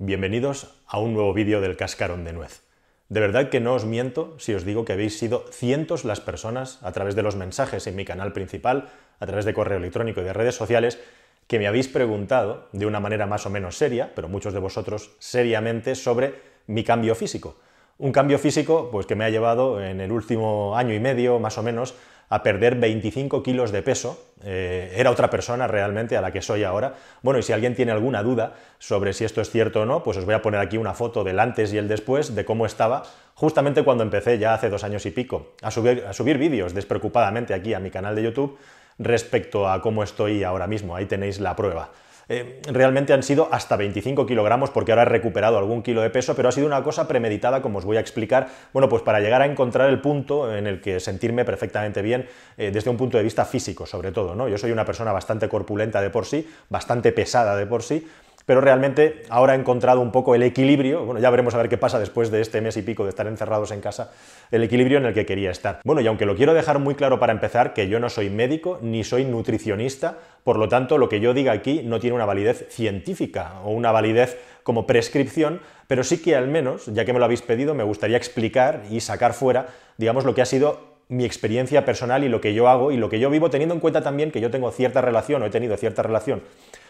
Bienvenidos a un nuevo vídeo del cascarón de nuez. De verdad que no os miento si os digo que habéis sido cientos las personas a través de los mensajes en mi canal principal, a través de correo electrónico y de redes sociales, que me habéis preguntado de una manera más o menos seria, pero muchos de vosotros seriamente, sobre mi cambio físico. Un cambio físico pues, que me ha llevado en el último año y medio, más o menos, a perder 25 kilos de peso. Eh, era otra persona realmente a la que soy ahora. Bueno, y si alguien tiene alguna duda sobre si esto es cierto o no, pues os voy a poner aquí una foto del antes y el después de cómo estaba justamente cuando empecé ya hace dos años y pico a subir, a subir vídeos despreocupadamente aquí a mi canal de YouTube respecto a cómo estoy ahora mismo. Ahí tenéis la prueba. Eh, realmente han sido hasta 25 kilogramos porque ahora he recuperado algún kilo de peso, pero ha sido una cosa premeditada, como os voy a explicar, bueno, pues para llegar a encontrar el punto en el que sentirme perfectamente bien eh, desde un punto de vista físico, sobre todo, ¿no? Yo soy una persona bastante corpulenta de por sí, bastante pesada de por sí, pero realmente ahora he encontrado un poco el equilibrio, bueno, ya veremos a ver qué pasa después de este mes y pico de estar encerrados en casa, el equilibrio en el que quería estar. Bueno, y aunque lo quiero dejar muy claro para empezar, que yo no soy médico ni soy nutricionista, por lo tanto, lo que yo diga aquí no tiene una validez científica o una validez como prescripción, pero sí que al menos, ya que me lo habéis pedido, me gustaría explicar y sacar fuera, digamos, lo que ha sido mi experiencia personal y lo que yo hago y lo que yo vivo, teniendo en cuenta también que yo tengo cierta relación o he tenido cierta relación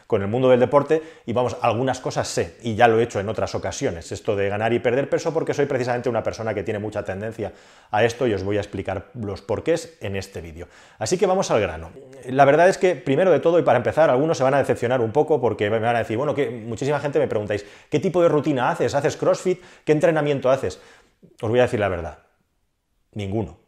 con el mundo del deporte y vamos, algunas cosas sé y ya lo he hecho en otras ocasiones, esto de ganar y perder peso porque soy precisamente una persona que tiene mucha tendencia a esto y os voy a explicar los porqués en este vídeo. Así que vamos al grano. La verdad es que primero de todo y para empezar, algunos se van a decepcionar un poco porque me van a decir, bueno, que muchísima gente me preguntáis, ¿qué tipo de rutina haces? ¿Haces CrossFit? ¿Qué entrenamiento haces? Os voy a decir la verdad, ninguno.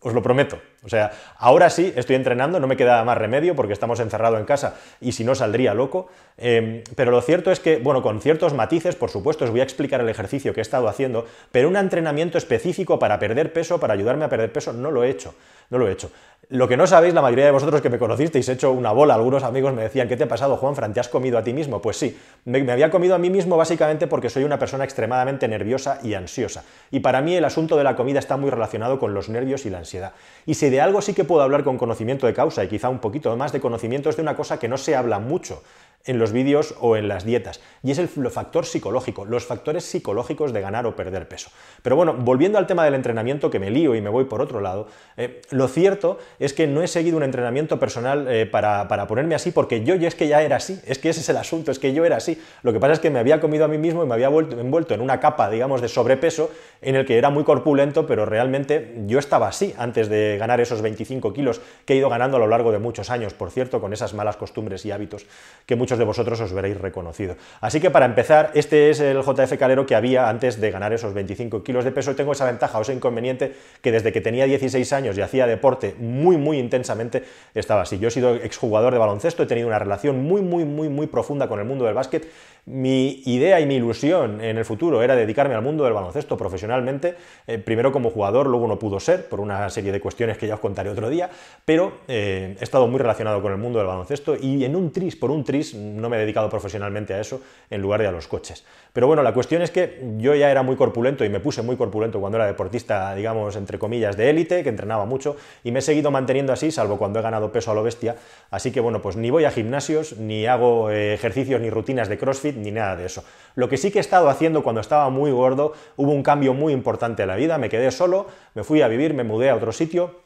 Os lo prometo. O sea, ahora sí estoy entrenando, no me queda más remedio porque estamos encerrados en casa y si no saldría loco. Em, pero lo cierto es que, bueno, con ciertos matices, por supuesto, os voy a explicar el ejercicio que he estado haciendo, pero un entrenamiento específico para perder peso, para ayudarme a perder peso, no lo he hecho. No lo he hecho. Lo que no sabéis, la mayoría de vosotros que me conocisteis, he hecho una bola, algunos amigos me decían, ¿qué te ha pasado, Juan Fran? ¿Te has comido a ti mismo? Pues sí, me, me, había comido a mí mismo básicamente porque soy una persona extremadamente nerviosa y ansiosa. Y para mí el asunto de la comida está muy relacionado con los nervios y la ansiedad. Y si de algo sí que puedo hablar con conocimiento de causa y quizá un poquito más de conocimiento es de una cosa que no se habla mucho en los vídeos o en las dietas, y es el factor psicológico, los factores psicológicos de ganar o perder peso. Pero bueno, volviendo al tema del entrenamiento, que me lío y me voy por otro lado, eh, lo cierto es que no he seguido un entrenamiento personal eh, para, ponerme así, porque yo, yo es que ya era así, es que ese es el asunto, es que yo era así. Lo que pasa es que me había comido a mí mismo y me había vuelto, envuelto en una capa, digamos, de sobrepeso, en el que era muy corpulento, pero realmente yo estaba así antes de ganar esos 25 kilos que he ido ganando a lo largo de muchos años, por cierto, con esas malas costumbres y hábitos que muchos de vosotros os veréis reconocido. Así que para empezar, este es el JF Calero que había antes de ganar esos 25 kilos de peso. Tengo esa ventaja o ese inconveniente que desde que tenía 16 años y hacía deporte muy, muy intensamente, estaba así. Yo he sido exjugador de baloncesto, he tenido una relación muy, muy, muy, muy profunda con el mundo del básquet. Mi idea y mi ilusión en el futuro era dedicarme al mundo del baloncesto profesionalmente, eh, primero como jugador, luego no pudo ser, por una serie de cuestiones que ya os contaré otro día, pero eh, he estado muy relacionado con el mundo del baloncesto y en un tris, por un tris, no me he dedicado profesionalmente a eso en lugar de a los coches. Pero bueno, la cuestión es que yo ya era muy corpulento y me puse muy corpulento cuando era deportista, digamos, entre comillas, de élite, que entrenaba mucho, y me he seguido manteniendo así, salvo cuando he ganado peso a lo bestia. Así que bueno, pues ni voy a gimnasios, ni hago eh, ejercicios ni rutinas de CrossFit, ni nada de eso. Lo que sí que he estado haciendo cuando estaba muy gordo, hubo un cambio muy importante en la vida, me quedé solo, me fui a vivir, me mudé a otro sitio,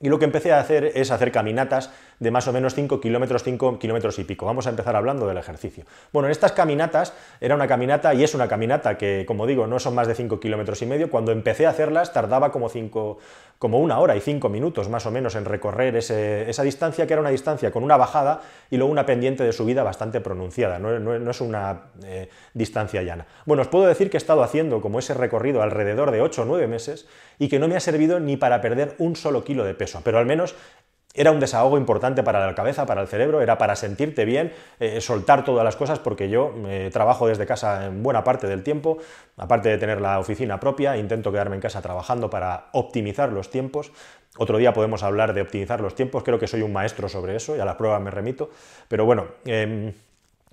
y lo que empecé a hacer es hacer caminatas de más o menos 5 kilómetros, 5 kilómetros y pico. Vamos a empezar hablando del ejercicio. Bueno, en estas caminatas, era una caminata y es una caminata que, como digo, no son más de 5 kilómetros y medio. Cuando empecé a hacerlas tardaba como, cinco, como una hora y 5 minutos más o menos en recorrer esa distancia, que era una distancia con una bajada y luego una pendiente de subida bastante pronunciada, no, es una eh, distancia llana. Bueno, os puedo decir que he estado haciendo como ese recorrido alrededor de 8 o 9 meses y que no me ha servido ni para perder un solo kilo de peso, pero al menos era un desahogo importante para la cabeza, para el cerebro, era para sentirte bien, eh, soltar todas las cosas, porque yo eh, trabajo desde casa en buena parte del tiempo, aparte de tener la oficina propia, intento quedarme en casa trabajando para optimizar los tiempos. Otro día podemos hablar de optimizar los tiempos, creo que soy un maestro sobre eso y a la prueba me remito, pero bueno, em,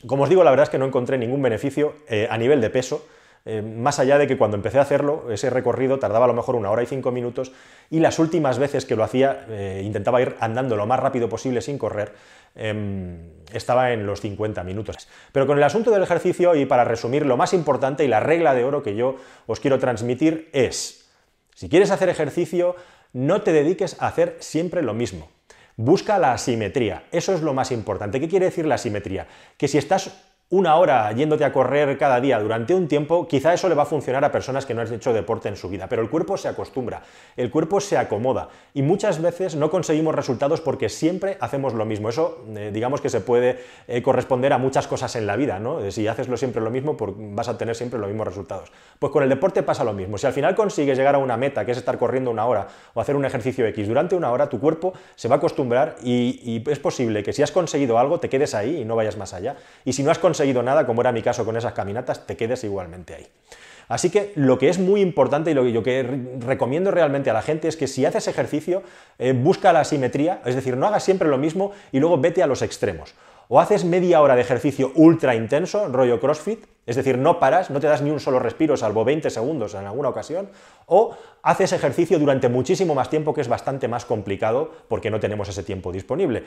como os digo, la verdad es que no encontré ningún beneficio eh, a nivel de peso eh, más allá de que cuando empecé a hacerlo, ese recorrido tardaba a lo mejor una hora y cinco minutos, y las últimas veces que lo hacía, eh, intentaba ir andando lo más rápido posible sin correr, em, estaba en los 50 minutos. Pero con el asunto del ejercicio, y para resumir, lo más importante y la regla de oro que yo os quiero transmitir es, si quieres hacer ejercicio, no te dediques a hacer siempre lo mismo. Busca la asimetría, eso es lo más importante. ¿Qué quiere decir la asimetría? Que si estás una hora yéndote a correr cada día durante un tiempo, quizá eso le va a funcionar a personas que no han hecho deporte en su vida, pero el cuerpo se acostumbra, el cuerpo se acomoda y muchas veces no conseguimos resultados porque siempre hacemos lo mismo. Eso, eh, digamos que se puede eh, corresponder a muchas cosas en la vida, ¿no? Si haces lo siempre lo mismo, pues vas a tener siempre los mismos resultados. Pues con el deporte pasa lo mismo. Si al final consigues llegar a una meta, que es estar corriendo una hora o hacer un ejercicio X durante una hora, tu cuerpo se va a acostumbrar y, y es posible que si has conseguido algo, te quedes ahí y no vayas más allá. Y si no has conseguido conseguido nada, como era mi caso con esas caminatas, te quedes igualmente ahí. Así que lo que es muy importante y lo que yo recomiendo realmente a la gente es que si haces ejercicio, eh, busca la simetría, es decir, no hagas siempre lo mismo y luego vete a los extremos. O haces media hora de ejercicio ultra intenso, rollo CrossFit, es decir, no paras, no te das ni un solo respiro, salvo 20 segundos en alguna ocasión, o haces ejercicio durante muchísimo más tiempo, que es bastante más complicado porque no tenemos ese tiempo disponible.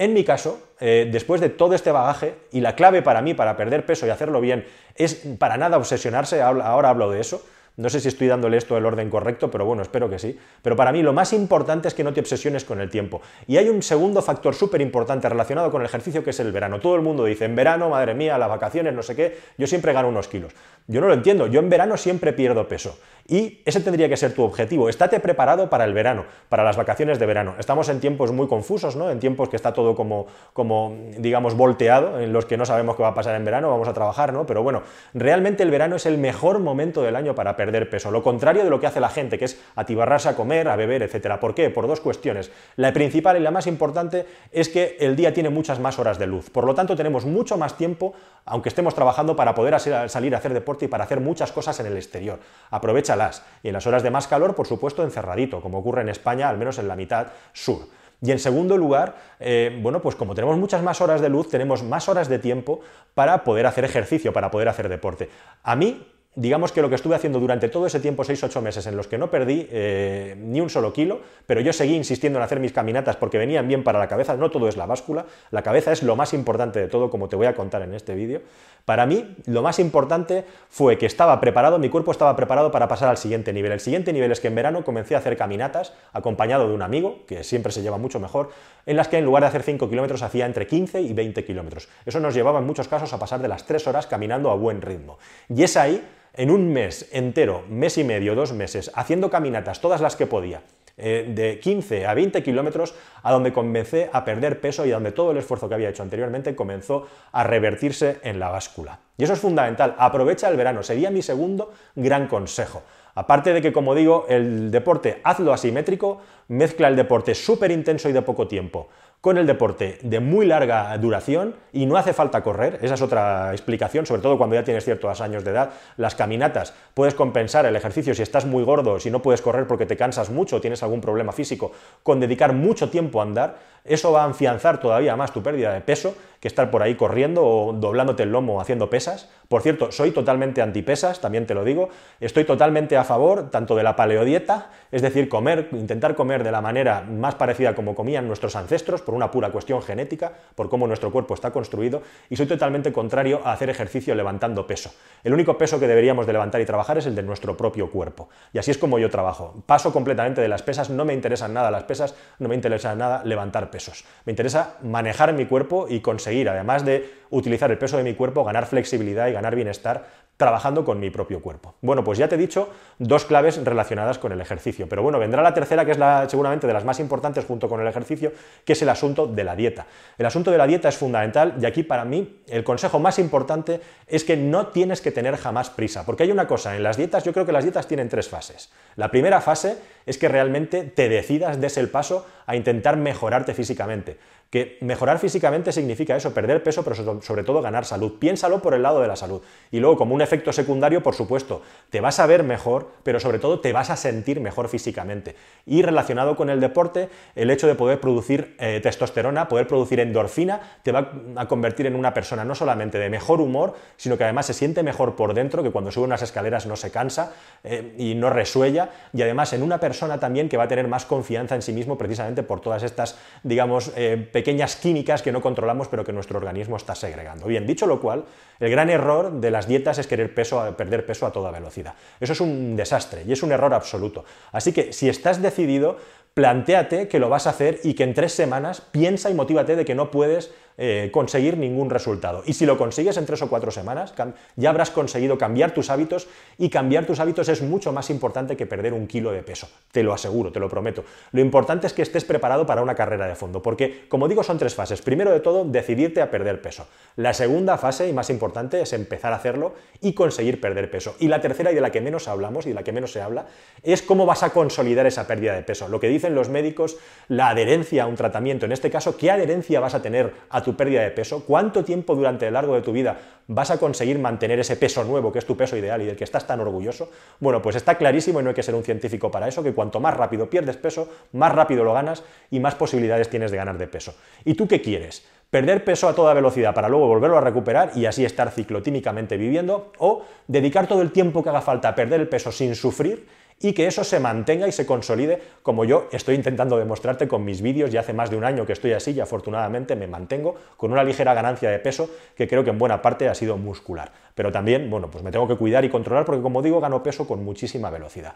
En mi caso, eh, después de todo este bagaje, y la clave para mí, para perder peso y hacerlo bien, es para nada obsesionarse, ahora hablo de eso, no sé si estoy dándole esto el orden correcto, pero bueno, espero que sí. Pero para mí lo más importante es que no te obsesiones con el tiempo. Y hay un segundo factor súper importante relacionado con el ejercicio que es el verano. Todo el mundo dice, en verano, madre mía, las vacaciones, no sé qué, yo siempre gano unos kilos. Yo no lo entiendo, yo en verano siempre pierdo peso. Y ese tendría que ser tu objetivo. Estate preparado para el verano, para las vacaciones de verano. Estamos en tiempos muy confusos, ¿no? En tiempos que está todo como, como, digamos, volteado, en los que no sabemos qué va a pasar en verano, vamos a trabajar, ¿no? Pero bueno, realmente el verano es el mejor momento del año para perder peso. Lo contrario de lo que hace la gente, que es atibarrarse a comer, a beber, etcétera. ¿Por qué? Por dos cuestiones. La principal y la más importante es que el día tiene muchas más horas de luz. Por lo tanto, tenemos mucho más tiempo, aunque estemos trabajando, para poder salir a hacer deporte y para hacer muchas cosas en el exterior. Aprovecha y en las horas de más calor, por supuesto, encerradito, como ocurre en España, al menos en la mitad sur. Y en segundo lugar, eh, bueno, pues como tenemos muchas más horas de luz, tenemos más horas de tiempo para poder hacer ejercicio, para poder hacer deporte. A mí, digamos que lo que estuve haciendo durante todo ese tiempo, 6-8 meses, en los que no perdí eh, ni un solo kilo, pero yo seguí insistiendo en hacer mis caminatas porque venían bien para la cabeza, no todo es la báscula, la cabeza es lo más importante de todo, como te voy a contar en este vídeo. Para mí, lo más importante fue que estaba preparado, mi cuerpo estaba preparado para pasar al siguiente nivel. El siguiente nivel es que en verano comencé a hacer caminatas, acompañado de un amigo, que siempre se lleva mucho mejor, en las que en lugar de hacer 5 kilómetros hacía entre 15 y 20 kilómetros. Eso nos llevaba en muchos casos a pasar de las 3 horas caminando a buen ritmo. Y es ahí en un mes entero, mes y medio, dos meses, haciendo caminatas, todas las que podía, eh, de 15 a 20 kilómetros, a donde comencé a perder peso y a donde todo el esfuerzo que había hecho anteriormente comenzó a revertirse en la báscula. Y eso es fundamental, aprovecha el verano, sería mi segundo gran consejo. Aparte de que, como digo, el deporte hazlo asimétrico, mezcla el deporte súper intenso y de poco tiempo con el deporte de muy larga duración y no hace falta correr, esa es otra explicación, sobre todo cuando ya tienes ciertos años de edad. Las caminatas, puedes compensar el ejercicio si estás muy gordo, si no puedes correr porque te cansas mucho o tienes algún problema físico, con dedicar mucho tiempo a andar, eso va a afianzar todavía más tu pérdida de peso que estar por ahí corriendo o doblándote el lomo haciendo pesas. Por cierto, soy totalmente antipesas, también te lo digo. Estoy totalmente a favor tanto de la paleodieta, es decir, comer, intentar comer de la manera más parecida como comían nuestros ancestros, por una pura cuestión genética, por cómo nuestro cuerpo está construido, y soy totalmente contrario a hacer ejercicio levantando peso. El único peso que deberíamos de levantar y trabajar es el de nuestro propio cuerpo. Y así es como yo trabajo. Paso completamente de las pesas, no me interesan nada las pesas, no me interesa nada levantar pesos. Me interesa manejar mi cuerpo y conseguir además de utilizar el peso de mi cuerpo, ganar flexibilidad y ganar bienestar trabajando con mi propio cuerpo. Bueno, pues ya te he dicho dos claves relacionadas con el ejercicio, pero bueno, vendrá la tercera, que es la, seguramente de las más importantes junto con el ejercicio, que es el asunto de la dieta. El asunto de la dieta es fundamental y aquí para mí el consejo más importante es que no tienes que tener jamás prisa, porque hay una cosa, en las dietas yo creo que las dietas tienen tres fases. La primera fase es que realmente te decidas, des el paso a intentar mejorarte físicamente. Que mejorar físicamente significa eso, perder peso, pero sobre todo ganar salud. Piénsalo por el lado de la salud. Y luego, como un efecto secundario, por supuesto, te vas a ver mejor, pero sobre todo te vas a sentir mejor físicamente. Y relacionado con el deporte, el hecho de poder producir eh, testosterona, poder producir endorfina, te va a convertir en una persona no solamente de mejor humor, sino que además se siente mejor por dentro, que cuando sube unas escaleras no se cansa eh, y no resuella, y además en una persona también que va a tener más confianza en sí mismo precisamente por todas estas, digamos, eh, pequeñas químicas que no controlamos pero que nuestro organismo está segregando. Bien, dicho lo cual, el gran error de las dietas es querer peso, perder peso a toda velocidad. Eso es un desastre y es un error absoluto. Así que si estás decidido, plantéate que lo vas a hacer y que en tres semanas piensa y motívate de que no puedes eh, conseguir ningún resultado. Y si lo consigues en tres o cuatro semanas, ya habrás conseguido cambiar tus hábitos y cambiar tus hábitos es mucho más importante que perder un kilo de peso. Te lo aseguro, te lo prometo. Lo importante es que estés preparado para una carrera de fondo, porque como digo son tres fases. Primero de todo, decidirte a perder peso. La segunda fase y más importante es empezar a hacerlo y conseguir perder peso. Y la tercera y de la que menos hablamos y de la que menos se habla es cómo vas a consolidar esa pérdida de peso. Lo que dicen los médicos, la adherencia a un tratamiento. En este caso, ¿qué adherencia vas a tener a tu pérdida de peso, cuánto tiempo durante el largo de tu vida vas a conseguir mantener ese peso nuevo, que es tu peso ideal y del que estás tan orgulloso, bueno, pues está clarísimo y no hay que ser un científico para eso, que cuanto más rápido pierdes peso, más rápido lo ganas y más posibilidades tienes de ganar de peso. ¿Y tú qué quieres? perder peso a toda velocidad para luego volverlo a recuperar y así estar ciclotímicamente viviendo, o dedicar todo el tiempo que haga falta a perder el peso sin sufrir y que eso se mantenga y se consolide como yo estoy intentando demostrarte con mis vídeos. Ya hace más de un año que estoy así y afortunadamente me mantengo con una ligera ganancia de peso que creo que en buena parte ha sido muscular. Pero también, bueno, pues me tengo que cuidar y controlar porque como digo, gano peso con muchísima velocidad.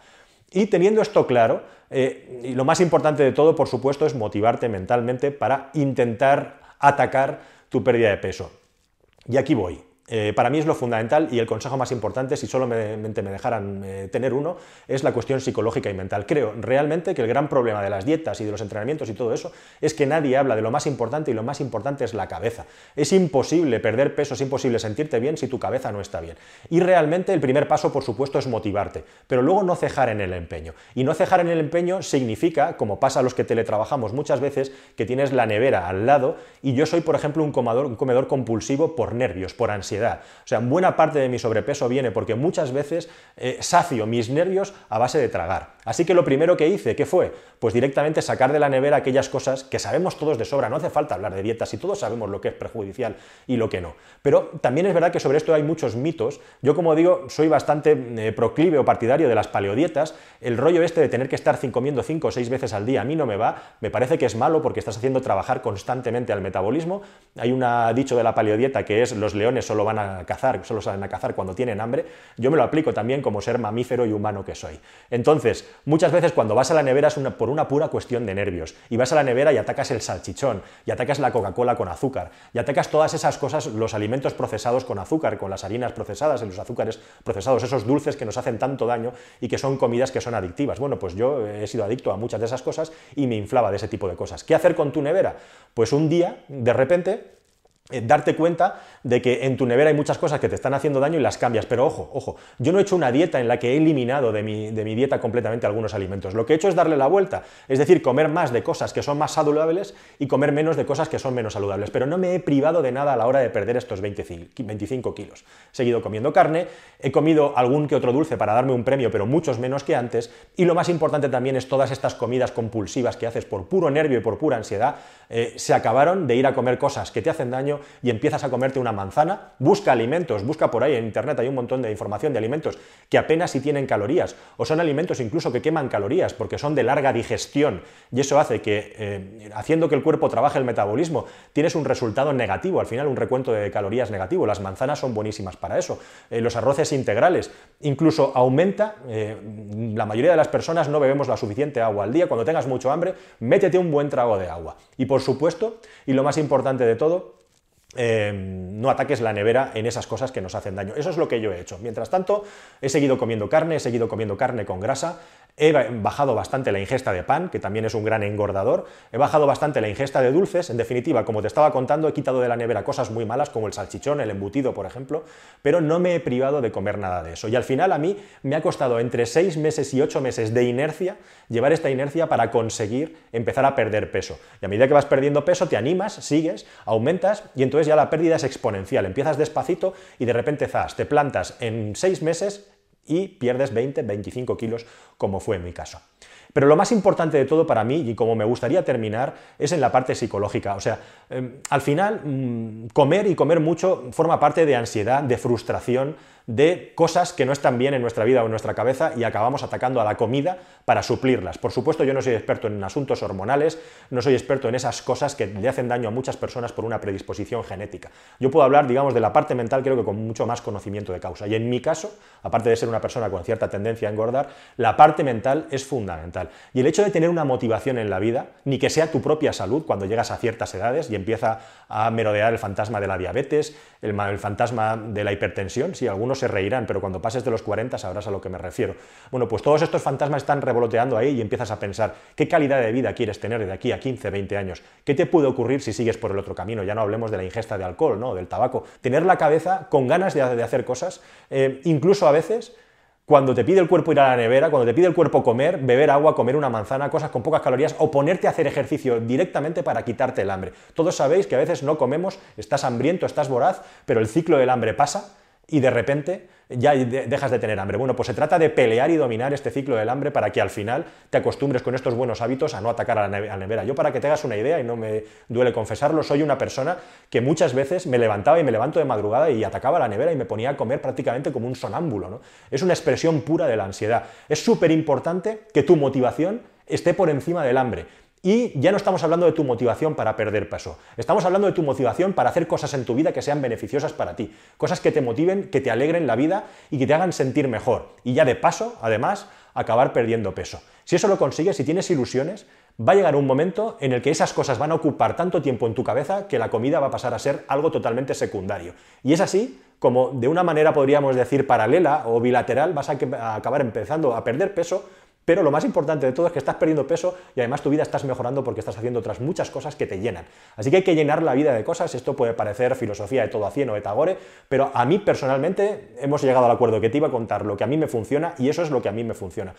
Y teniendo esto claro, eh, y lo más importante de todo, por supuesto, es motivarte mentalmente para intentar atacar tu pérdida de peso. Y aquí voy. Eh, para mí es lo fundamental y el consejo más importante, si solamente me dejaran eh, tener uno, es la cuestión psicológica y mental. Creo realmente que el gran problema de las dietas y de los entrenamientos y todo eso es que nadie habla de lo más importante y lo más importante es la cabeza. Es imposible perder peso, es imposible sentirte bien si tu cabeza no está bien. Y realmente el primer paso, por supuesto, es motivarte, pero luego no cejar en el empeño. Y no cejar en el empeño significa, como pasa a los que teletrabajamos muchas veces, que tienes la nevera al lado y yo soy, por ejemplo, un comedor, un comedor compulsivo por nervios, por ansiedad o sea, buena parte de mi sobrepeso viene porque muchas veces eh, sacio mis nervios a base de tragar. Así que lo primero que hice, ¿qué fue? Pues directamente sacar de la nevera aquellas cosas que sabemos todos de sobra. No hace falta hablar de dietas y todos sabemos lo que es perjudicial y lo que no. Pero también es verdad que sobre esto hay muchos mitos. Yo, como digo, soy bastante eh, proclive o partidario de las paleodietas. El rollo este de tener que estar comiendo cinco o seis veces al día a mí no me va. Me parece que es malo porque estás haciendo trabajar constantemente al metabolismo. Hay un dicho de la paleodieta que es los leones solo van a cazar, solo salen a cazar cuando tienen hambre. Yo me lo aplico también como ser mamífero y humano que soy. Entonces, Muchas veces cuando vas a la nevera es por una pura cuestión de nervios. Y vas a la nevera y atacas el salchichón, y atacas la Coca-Cola con azúcar, y atacas todas esas cosas, los alimentos procesados con azúcar, con las harinas procesadas y los azúcares procesados, esos dulces que nos hacen tanto daño y que son comidas que son adictivas. Bueno, pues yo he sido adicto a muchas de esas cosas y me inflaba de ese tipo de cosas. ¿Qué hacer con tu nevera? Pues un día, de repente, darte cuenta de que en tu nevera hay muchas cosas que te están haciendo daño y las cambias. Pero ojo, ojo, yo no he hecho una dieta en la que he eliminado de mi, de mi, dieta completamente algunos alimentos. Lo que he hecho es darle la vuelta, es decir, comer más de cosas que son más saludables y comer menos de cosas que son menos saludables. Pero no me he privado de nada a la hora de perder estos 25 kilos. He seguido comiendo carne, he comido algún que otro dulce para darme un premio, pero muchos menos que antes. Y lo más importante también es todas estas comidas compulsivas que haces por puro nervio y por pura ansiedad, eh, se acabaron de ir a comer cosas que te hacen daño y empiezas a comerte una manzana, busca alimentos, busca por ahí en internet, hay un montón de información de alimentos que apenas si tienen calorías, o son alimentos incluso que queman calorías porque son de larga digestión, y eso hace que, eh, haciendo que el cuerpo trabaje el metabolismo, tienes un resultado negativo, al final un recuento de calorías negativo, las manzanas son buenísimas para eso, eh, los arroces integrales, incluso aumenta, eh, la mayoría de las personas no bebemos la suficiente agua al día, cuando tengas mucho hambre, métete un buen trago de agua. Y por supuesto, y lo más importante de todo, Em, no ataques la nevera en esas cosas que nos hacen daño. Eso es lo que yo he hecho. Mientras tanto, he seguido comiendo carne, he seguido comiendo carne con grasa, He bajado bastante la ingesta de pan, que también es un gran engordador. He bajado bastante la ingesta de dulces. En definitiva, como te estaba contando, he quitado de la nevera cosas muy malas como el salchichón, el embutido, por ejemplo, pero no me he privado de comer nada de eso. Y al final a mí me ha costado entre seis meses y ocho meses de inercia llevar esta inercia para conseguir empezar a perder peso. Y a medida que vas perdiendo peso, te animas, sigues, aumentas y entonces ya la pérdida es exponencial. Empiezas despacito y de repente, zas, te plantas en seis meses y pierdes 20, 25 kilos, como fue en mi caso. Pero lo más importante de todo para mí, y como me gustaría terminar, es en la parte psicológica. O sea, em, al final, mm, comer y comer mucho forma parte de ansiedad, de frustración, de cosas que no están bien en nuestra vida o en nuestra cabeza y acabamos atacando a la comida para suplirlas. Por supuesto, yo no soy experto en asuntos hormonales, no soy experto en esas cosas que le hacen daño a muchas personas por una predisposición genética. Yo puedo hablar, digamos, de la parte mental, creo que con mucho más conocimiento de causa. Y en mi caso, aparte de ser una persona con cierta tendencia a engordar, la parte mental es fundamental. Y el hecho de tener una motivación en la vida, ni que sea tu propia salud cuando llegas a ciertas edades y empieza a merodear el fantasma de la diabetes, el, fantasma de la hipertensión, si algunos se reirán, pero cuando pases de los 40 sabrás a lo que me refiero. Bueno, pues todos estos fantasmas están revoloteando ahí y empiezas a pensar, ¿qué calidad de vida quieres tener de aquí a 15, 20 años? ¿Qué te puede ocurrir si sigues por el otro camino? Ya no hablemos de la ingesta de alcohol, ¿no? del tabaco. Tener la cabeza con ganas de, hacer cosas, eh, incluso a veces cuando te pide el cuerpo ir a la nevera, cuando te pide el cuerpo comer, beber agua, comer una manzana, cosas con pocas calorías, o ponerte a hacer ejercicio directamente para quitarte el hambre. Todos sabéis que a veces no comemos, estás hambriento, estás voraz, pero el ciclo del hambre pasa y de repente ya dejas de tener hambre. Bueno, pues se trata de pelear y dominar este ciclo del hambre para que al final te acostumbres con estos buenos hábitos a no atacar a la nevera. Yo para que te hagas una idea, y no me duele confesarlo, soy una persona que muchas veces me levantaba y me levanto de madrugada y atacaba la nevera y me ponía a comer prácticamente como un sonámbulo. ¿no? Es una expresión pura de la ansiedad. Es súper importante que tu motivación esté por encima del hambre. Y ya no estamos hablando de tu motivación para perder peso, estamos hablando de tu motivación para hacer cosas en tu vida que sean beneficiosas para ti, cosas que te motiven, que te alegren la vida y que te hagan sentir mejor. Y ya de paso, además, acabar perdiendo peso. Si eso lo consigues, si tienes ilusiones, va a llegar un momento en el que esas cosas van a ocupar tanto tiempo en tu cabeza que la comida va a pasar a ser algo totalmente secundario. Y es así como de una manera podríamos decir paralela o bilateral vas a acabar empezando a perder peso pero lo más importante de todo es que estás perdiendo peso y además tu vida estás mejorando porque estás haciendo otras muchas cosas que te llenan. Así que hay que llenar la vida de cosas. Esto puede parecer filosofía de todo a cien o de Tagore, pero a mí personalmente hemos llegado al acuerdo que te iba a contar lo que a mí me funciona y eso es lo que a mí me funciona.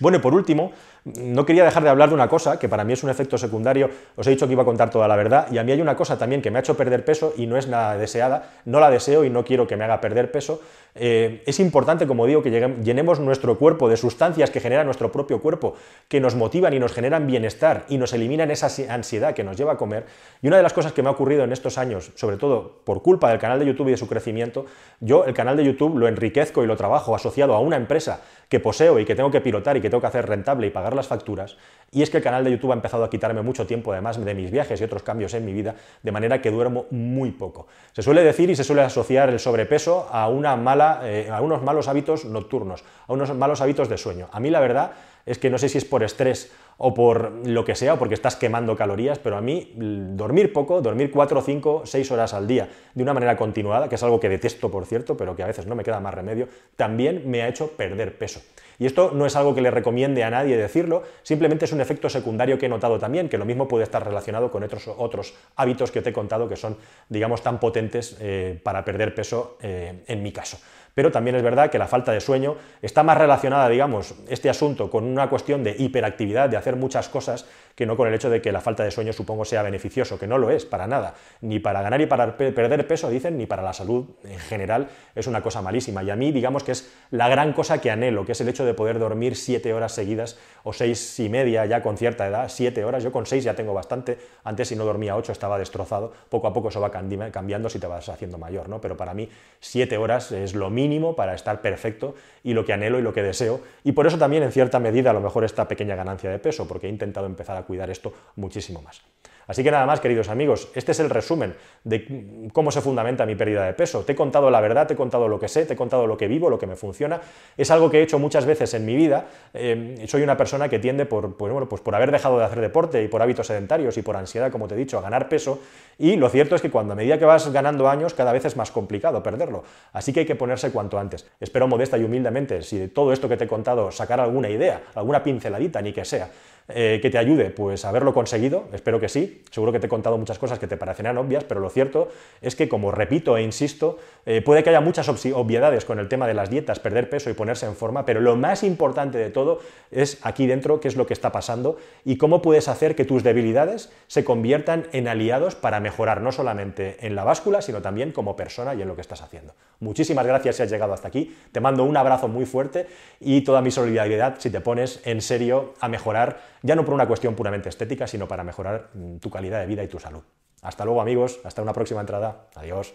Bueno, y por último, no quería dejar de hablar de una cosa que para mí es un efecto secundario. Os he dicho que iba a contar toda la verdad y a mí hay una cosa también que me ha hecho perder peso y no es nada deseada, no la deseo y no quiero que me haga perder peso. Eh, es importante, como digo, que llenemos nuestro cuerpo de sustancias que genera nuestro propio cuerpo, que nos motivan y nos generan bienestar y nos eliminan esa ansiedad que nos lleva a comer. Y una de las cosas que me ha ocurrido en estos años, sobre todo por culpa del canal de YouTube y de su crecimiento, yo el canal de YouTube lo enriquezco y lo trabajo asociado a una empresa que poseo y que tengo que pilotar y que tengo que hacer rentable y pagar las facturas, y es que el canal de YouTube ha empezado a quitarme mucho tiempo, además de mis viajes y otros cambios en mi vida, de manera que duermo muy poco. Se suele decir y se suele asociar el sobrepeso a, una mala, eh, a unos malos hábitos nocturnos, a unos malos hábitos de sueño. A mí la verdad es que no sé si es por estrés o por lo que sea, o porque estás quemando calorías, pero a mí dormir poco, dormir 4, 5, 6 horas al día de una manera continuada, que es algo que detesto, por cierto, pero que a veces no me queda más remedio, también me ha hecho perder peso. Y esto no es algo que le recomiende a nadie decirlo, simplemente es un efecto secundario que he notado también, que lo mismo puede estar relacionado con otros, otros hábitos que te he contado que son, digamos, tan potentes eh, para perder peso eh, en mi caso pero también es verdad que la falta de sueño está más relacionada, digamos, este asunto con una cuestión de hiperactividad, de hacer muchas cosas, que no con el hecho de que la falta de sueño supongo sea beneficioso, que no lo es para nada, ni para ganar y para perder peso, dicen, ni para la salud en general, es una cosa malísima. Y a mí, digamos que es la gran cosa que anhelo, que es el hecho de poder dormir siete horas seguidas o seis y media ya con cierta edad, siete horas, yo con seis ya tengo bastante, antes si no dormía ocho estaba destrozado, poco a poco eso va cambiando si te vas haciendo mayor, ¿no? Pero para mí siete horas es lo mínimo para estar perfecto y lo que anhelo y lo que deseo. Y por eso también, en cierta medida, a lo mejor esta pequeña ganancia de peso, porque he intentado empezar a cuidar esto muchísimo más. Así que nada más, queridos amigos, este es el resumen de cómo se fundamenta mi pérdida de peso. Te he contado la verdad, te he contado lo que sé, te he contado lo que vivo, lo que me funciona. Es algo que he hecho muchas veces en mi vida. Eh, soy una persona que tiende, por, pues, bueno, pues por haber dejado de hacer deporte y por hábitos sedentarios y por ansiedad, como te he dicho, a ganar peso. Y lo cierto es que cuando a medida que vas ganando años, cada vez es más complicado perderlo. Así que hay que ponerse cuanto antes. Espero modesta y humildemente, si de todo esto que te he contado sacar alguna idea, alguna pinceladita, ni que sea, eh, que te ayude pues a haberlo conseguido, espero que sí, seguro que te he contado muchas cosas que te parecerán obvias, pero lo cierto es que como repito e insisto, eh, puede que haya muchas obviedades con el tema de las dietas, perder peso y ponerse en forma, pero lo más importante de todo es aquí dentro qué es lo que está pasando y cómo puedes hacer que tus debilidades se conviertan en aliados para mejorar no solamente en la báscula, sino también como persona y en lo que estás haciendo. Muchísimas gracias si has llegado hasta aquí, te mando un abrazo muy fuerte y toda mi solidaridad si te pones en serio a mejorar ya no por una cuestión puramente estética, sino para mejorar mm, tu calidad de vida y tu salud. Hasta luego amigos, hasta una próxima entrada. Adiós.